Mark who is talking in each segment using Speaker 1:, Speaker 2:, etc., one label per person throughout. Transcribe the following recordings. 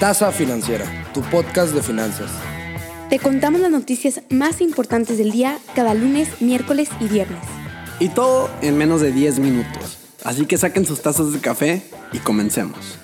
Speaker 1: Tasa Financiera, tu podcast de finanzas.
Speaker 2: Te contamos las noticias más importantes del día cada lunes, miércoles y viernes.
Speaker 3: Y todo en menos de 10 minutos. Así que saquen sus tazas de café y comencemos.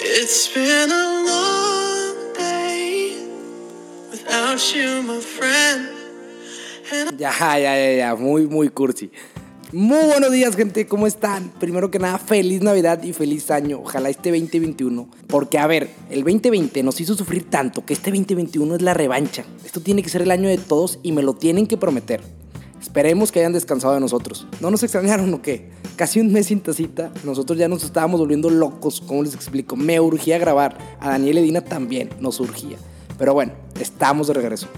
Speaker 1: It's been a long day without you, my friend. Ya, ya, ya, ya, muy, muy cursi. Muy buenos días, gente, ¿cómo están? Primero que nada, feliz Navidad y feliz año. Ojalá este 2021. Porque, a ver, el 2020 nos hizo sufrir tanto que este 2021 es la revancha. Esto tiene que ser el año de todos y me lo tienen que prometer. Esperemos que hayan descansado de nosotros. ¿No nos extrañaron o qué? Casi un mes sin tacita, nosotros ya nos estábamos volviendo locos, ¿cómo les explico? Me urgía grabar, a Daniel Edina también nos urgía. Pero bueno, estamos de regreso.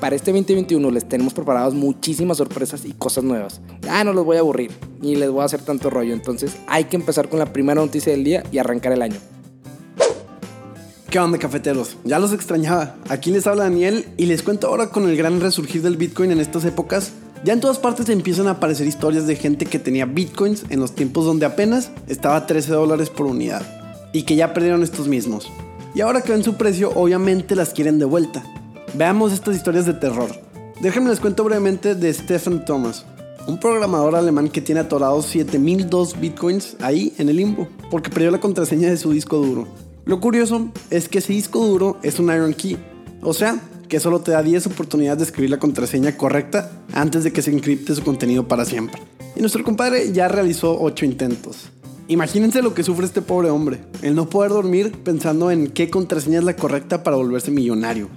Speaker 1: Para este 2021 les tenemos preparadas muchísimas sorpresas y cosas nuevas. Ya no los voy a aburrir, ni les voy a hacer tanto rollo. Entonces hay que empezar con la primera noticia del día y arrancar el año.
Speaker 3: ¿Qué onda, cafeteros? Ya los extrañaba. Aquí les habla Daniel y les cuento ahora con el gran resurgir del Bitcoin en estas épocas ya en todas partes empiezan a aparecer historias de gente que tenía bitcoins en los tiempos donde apenas estaba 13 dólares por unidad y que ya perdieron estos mismos. Y ahora que ven su precio, obviamente las quieren de vuelta. Veamos estas historias de terror. Déjenme les cuento brevemente de Stephen Thomas, un programador alemán que tiene atorados 7002 bitcoins ahí en el limbo, porque perdió la contraseña de su disco duro. Lo curioso es que ese disco duro es un Iron Key, o sea, que solo te da 10 oportunidades de escribir la contraseña correcta antes de que se encripte su contenido para siempre. Y nuestro compadre ya realizó 8 intentos. Imagínense lo que sufre este pobre hombre, el no poder dormir pensando en qué contraseña es la correcta para volverse millonario.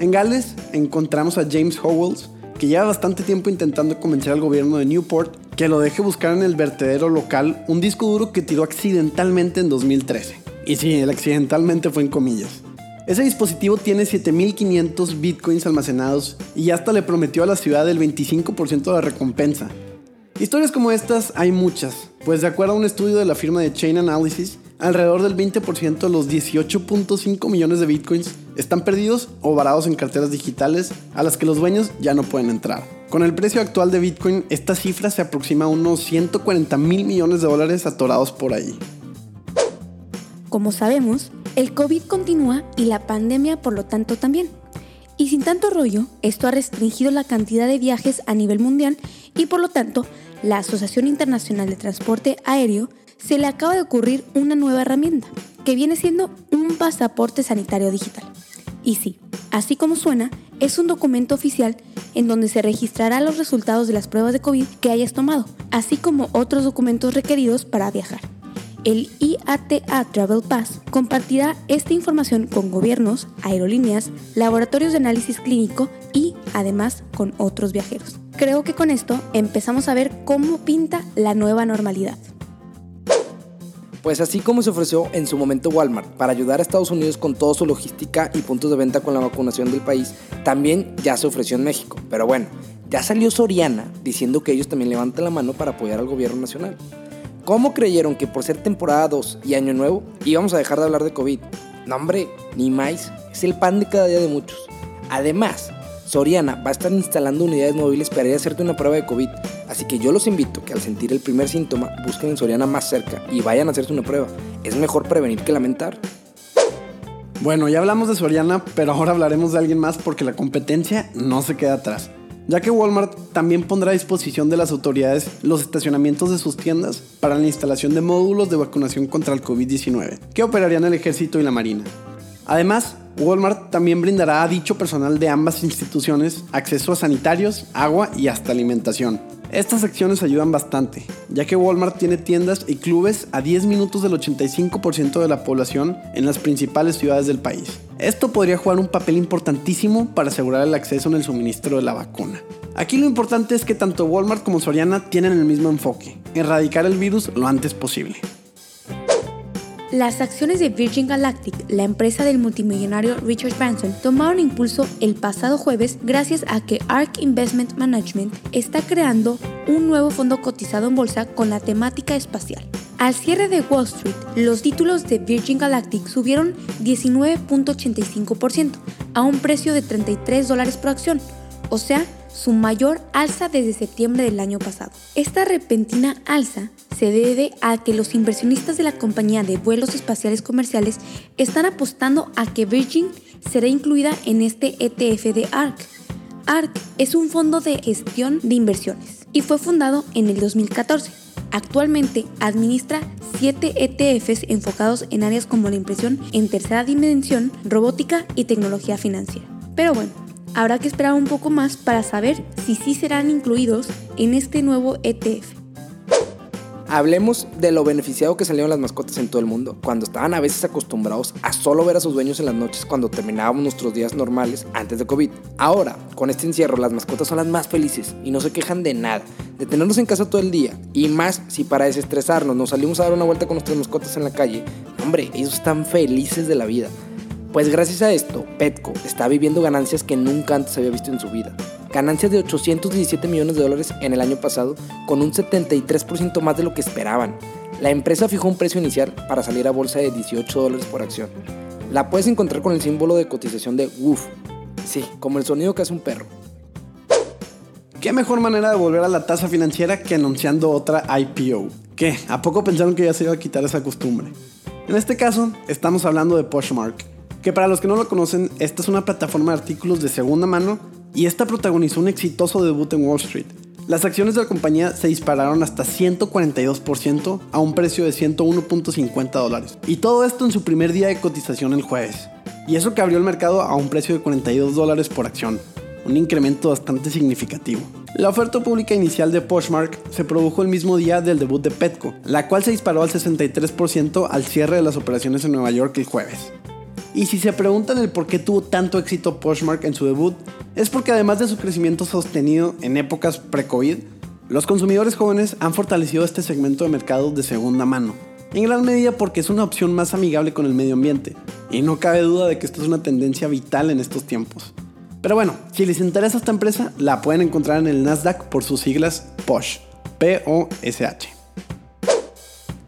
Speaker 3: En Gales encontramos a James Howells, que lleva bastante tiempo intentando convencer al gobierno de Newport que lo deje buscar en el vertedero local un disco duro que tiró accidentalmente en 2013. Y sí, el accidentalmente fue en comillas. Ese dispositivo tiene 7500 bitcoins almacenados y hasta le prometió a la ciudad el 25% de la recompensa. Historias como estas hay muchas, pues de acuerdo a un estudio de la firma de Chain Analysis, alrededor del 20% de los 18.5 millones de bitcoins están perdidos o varados en carteras digitales a las que los dueños ya no pueden entrar. Con el precio actual de Bitcoin, esta cifra se aproxima a unos 140 mil millones de dólares atorados por ahí.
Speaker 2: Como sabemos, el COVID continúa y la pandemia por lo tanto también. Y sin tanto rollo, esto ha restringido la cantidad de viajes a nivel mundial y por lo tanto, la Asociación Internacional de Transporte Aéreo se le acaba de ocurrir una nueva herramienta, que viene siendo un pasaporte sanitario digital. Y sí, así como suena, es un documento oficial en donde se registrará los resultados de las pruebas de COVID que hayas tomado, así como otros documentos requeridos para viajar. El IATA Travel Pass compartirá esta información con gobiernos, aerolíneas, laboratorios de análisis clínico y además con otros viajeros. Creo que con esto empezamos a ver cómo pinta la nueva normalidad.
Speaker 1: Pues así como se ofreció en su momento Walmart para ayudar a Estados Unidos con toda su logística y puntos de venta con la vacunación del país, también ya se ofreció en México. Pero bueno, ya salió Soriana diciendo que ellos también levantan la mano para apoyar al gobierno nacional. ¿Cómo creyeron que por ser temporada 2 y año nuevo íbamos a dejar de hablar de COVID? No hombre, ni más, es el pan de cada día de muchos. Además, Soriana va a estar instalando unidades móviles para ir a hacerte una prueba de COVID. Así que yo los invito que al sentir el primer síntoma busquen en Soriana más cerca y vayan a hacerse una prueba. Es mejor prevenir que lamentar.
Speaker 3: Bueno, ya hablamos de Soriana, pero ahora hablaremos de alguien más porque la competencia no se queda atrás ya que Walmart también pondrá a disposición de las autoridades los estacionamientos de sus tiendas para la instalación de módulos de vacunación contra el COVID-19, que operarían el ejército y la marina. Además, Walmart también brindará a dicho personal de ambas instituciones acceso a sanitarios, agua y hasta alimentación. Estas acciones ayudan bastante, ya que Walmart tiene tiendas y clubes a 10 minutos del 85% de la población en las principales ciudades del país. Esto podría jugar un papel importantísimo para asegurar el acceso en el suministro de la vacuna. Aquí lo importante es que tanto Walmart como Soriana tienen el mismo enfoque, erradicar el virus lo antes posible.
Speaker 2: Las acciones de Virgin Galactic, la empresa del multimillonario Richard Branson, tomaron impulso el pasado jueves gracias a que ARK Investment Management está creando un nuevo fondo cotizado en bolsa con la temática espacial. Al cierre de Wall Street, los títulos de Virgin Galactic subieron 19.85% a un precio de 33 dólares por acción, o sea, su mayor alza desde septiembre del año pasado. Esta repentina alza se debe a que los inversionistas de la compañía de vuelos espaciales comerciales están apostando a que Virgin será incluida en este ETF de ARK. ARK es un fondo de gestión de inversiones y fue fundado en el 2014. Actualmente administra 7 ETFs enfocados en áreas como la impresión en tercera dimensión, robótica y tecnología financiera. Pero bueno, habrá que esperar un poco más para saber si sí serán incluidos en este nuevo ETF.
Speaker 1: Hablemos de lo beneficiado que salieron las mascotas en todo el mundo, cuando estaban a veces acostumbrados a solo ver a sus dueños en las noches cuando terminábamos nuestros días normales antes de COVID. Ahora, con este encierro, las mascotas son las más felices y no se quejan de nada, de tenernos en casa todo el día. Y más si para desestresarnos nos salimos a dar una vuelta con nuestras mascotas en la calle, hombre, ellos están felices de la vida. Pues gracias a esto, Petco está viviendo ganancias que nunca antes había visto en su vida ganancias de 817 millones de dólares en el año pasado, con un 73% más de lo que esperaban. La empresa fijó un precio inicial para salir a bolsa de 18 dólares por acción. La puedes encontrar con el símbolo de cotización de WOOF. Sí, como el sonido que hace un perro.
Speaker 3: ¿Qué mejor manera de volver a la tasa financiera que anunciando otra IPO? ¿Qué? ¿A poco pensaron que ya se iba a quitar esa costumbre? En este caso, estamos hablando de Poshmark, que para los que no lo conocen, esta es una plataforma de artículos de segunda mano y esta protagonizó un exitoso debut en Wall Street. Las acciones de la compañía se dispararon hasta 142% a un precio de 101.50 dólares. Y todo esto en su primer día de cotización el jueves. Y eso que abrió el mercado a un precio de 42 dólares por acción, un incremento bastante significativo. La oferta pública inicial de Poshmark se produjo el mismo día del debut de Petco, la cual se disparó al 63% al cierre de las operaciones en Nueva York el jueves. Y si se preguntan el por qué tuvo tanto éxito Poshmark en su debut, es porque además de su crecimiento sostenido en épocas pre-COVID, los consumidores jóvenes han fortalecido este segmento de mercado de segunda mano, en gran medida porque es una opción más amigable con el medio ambiente, y no cabe duda de que esto es una tendencia vital en estos tiempos. Pero bueno, si les interesa esta empresa, la pueden encontrar en el Nasdaq por sus siglas POSH, P-O-S-H.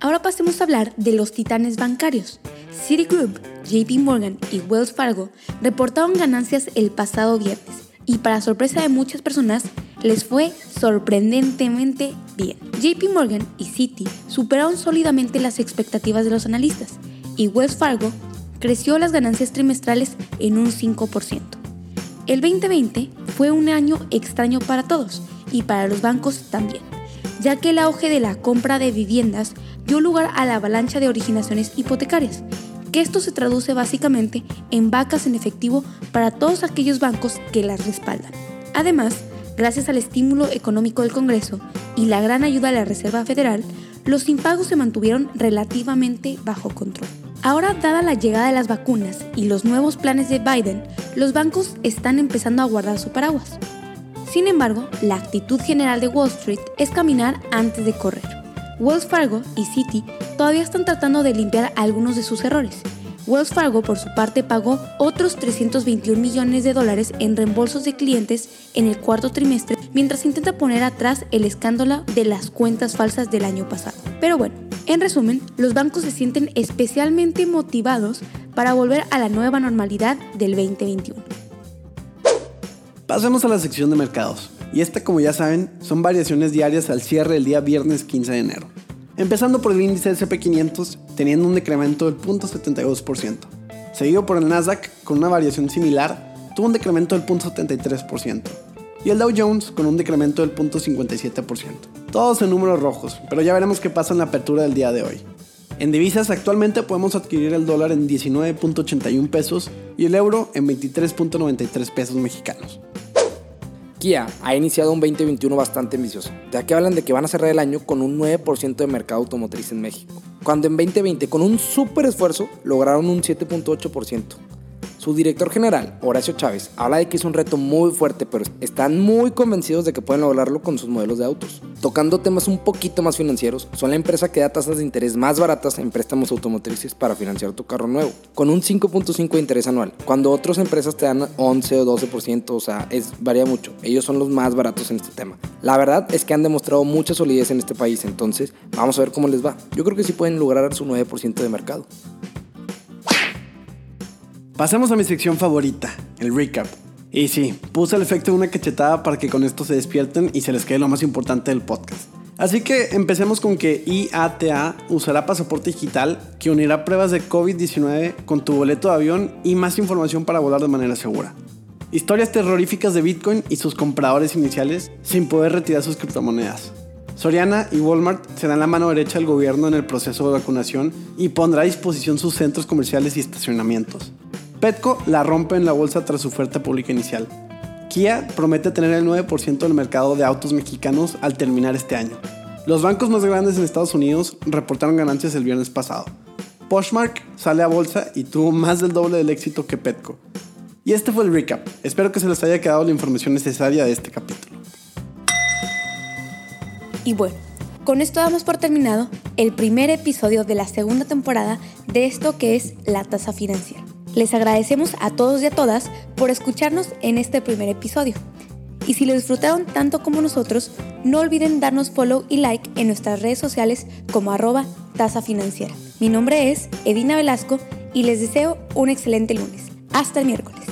Speaker 2: Ahora pasemos a hablar de los titanes bancarios. Citigroup JP Morgan y Wells Fargo reportaron ganancias el pasado viernes y para sorpresa de muchas personas les fue sorprendentemente bien. JP Morgan y Citi superaron sólidamente las expectativas de los analistas y Wells Fargo creció las ganancias trimestrales en un 5%. El 2020 fue un año extraño para todos y para los bancos también, ya que el auge de la compra de viviendas dio lugar a la avalancha de originaciones hipotecarias esto se traduce básicamente en vacas en efectivo para todos aquellos bancos que las respaldan. Además, gracias al estímulo económico del Congreso y la gran ayuda de la Reserva Federal, los impagos se mantuvieron relativamente bajo control. Ahora, dada la llegada de las vacunas y los nuevos planes de Biden, los bancos están empezando a guardar su paraguas. Sin embargo, la actitud general de Wall Street es caminar antes de correr. Wells Fargo y Citi todavía están tratando de limpiar algunos de sus errores. Wells Fargo, por su parte, pagó otros 321 millones de dólares en reembolsos de clientes en el cuarto trimestre, mientras intenta poner atrás el escándalo de las cuentas falsas del año pasado. Pero bueno, en resumen, los bancos se sienten especialmente motivados para volver a la nueva normalidad del 2021.
Speaker 3: Pasemos a la sección de mercados. Y esta, como ya saben, son variaciones diarias al cierre del día viernes 15 de enero. Empezando por el índice SP500, teniendo un decremento del 0.72%. Seguido por el Nasdaq, con una variación similar, tuvo un decremento del 0.73%. Y el Dow Jones con un decremento del 0.57%. Todos en números rojos, pero ya veremos qué pasa en la apertura del día de hoy. En divisas actualmente podemos adquirir el dólar en 19.81 pesos y el euro en 23.93 pesos mexicanos.
Speaker 1: Ha iniciado un 2021 bastante ambicioso, ya que hablan de que van a cerrar el año con un 9% de mercado automotriz en México, cuando en 2020 con un súper esfuerzo lograron un 7.8%. Su director general, Horacio Chávez, habla de que es un reto muy fuerte, pero están muy convencidos de que pueden lograrlo con sus modelos de autos. Tocando temas un poquito más financieros, son la empresa que da tasas de interés más baratas en préstamos automotrices para financiar tu carro nuevo, con un 5.5 de interés anual, cuando otras empresas te dan 11 o 12%, o sea, es, varía mucho. Ellos son los más baratos en este tema. La verdad es que han demostrado mucha solidez en este país, entonces vamos a ver cómo les va. Yo creo que sí pueden lograr su 9% de mercado.
Speaker 3: Pasemos a mi sección favorita, el recap. Y sí, puse el efecto de una cachetada para que con esto se despierten y se les quede lo más importante del podcast. Así que empecemos con que IATA usará pasaporte digital que unirá pruebas de COVID-19 con tu boleto de avión y más información para volar de manera segura. Historias terroríficas de Bitcoin y sus compradores iniciales sin poder retirar sus criptomonedas. Soriana y Walmart serán la mano derecha del gobierno en el proceso de vacunación y pondrá a disposición sus centros comerciales y estacionamientos. Petco la rompe en la bolsa tras su oferta pública inicial. Kia promete tener el 9% del mercado de autos mexicanos al terminar este año. Los bancos más grandes en Estados Unidos reportaron ganancias el viernes pasado. Poshmark sale a bolsa y tuvo más del doble del éxito que Petco. Y este fue el recap. Espero que se les haya quedado la información necesaria de este capítulo.
Speaker 2: Y bueno, con esto damos por terminado el primer episodio de la segunda temporada de esto que es la tasa financiera. Les agradecemos a todos y a todas por escucharnos en este primer episodio. Y si lo disfrutaron tanto como nosotros, no olviden darnos follow y like en nuestras redes sociales como arroba tasa financiera. Mi nombre es Edina Velasco y les deseo un excelente lunes. Hasta el miércoles.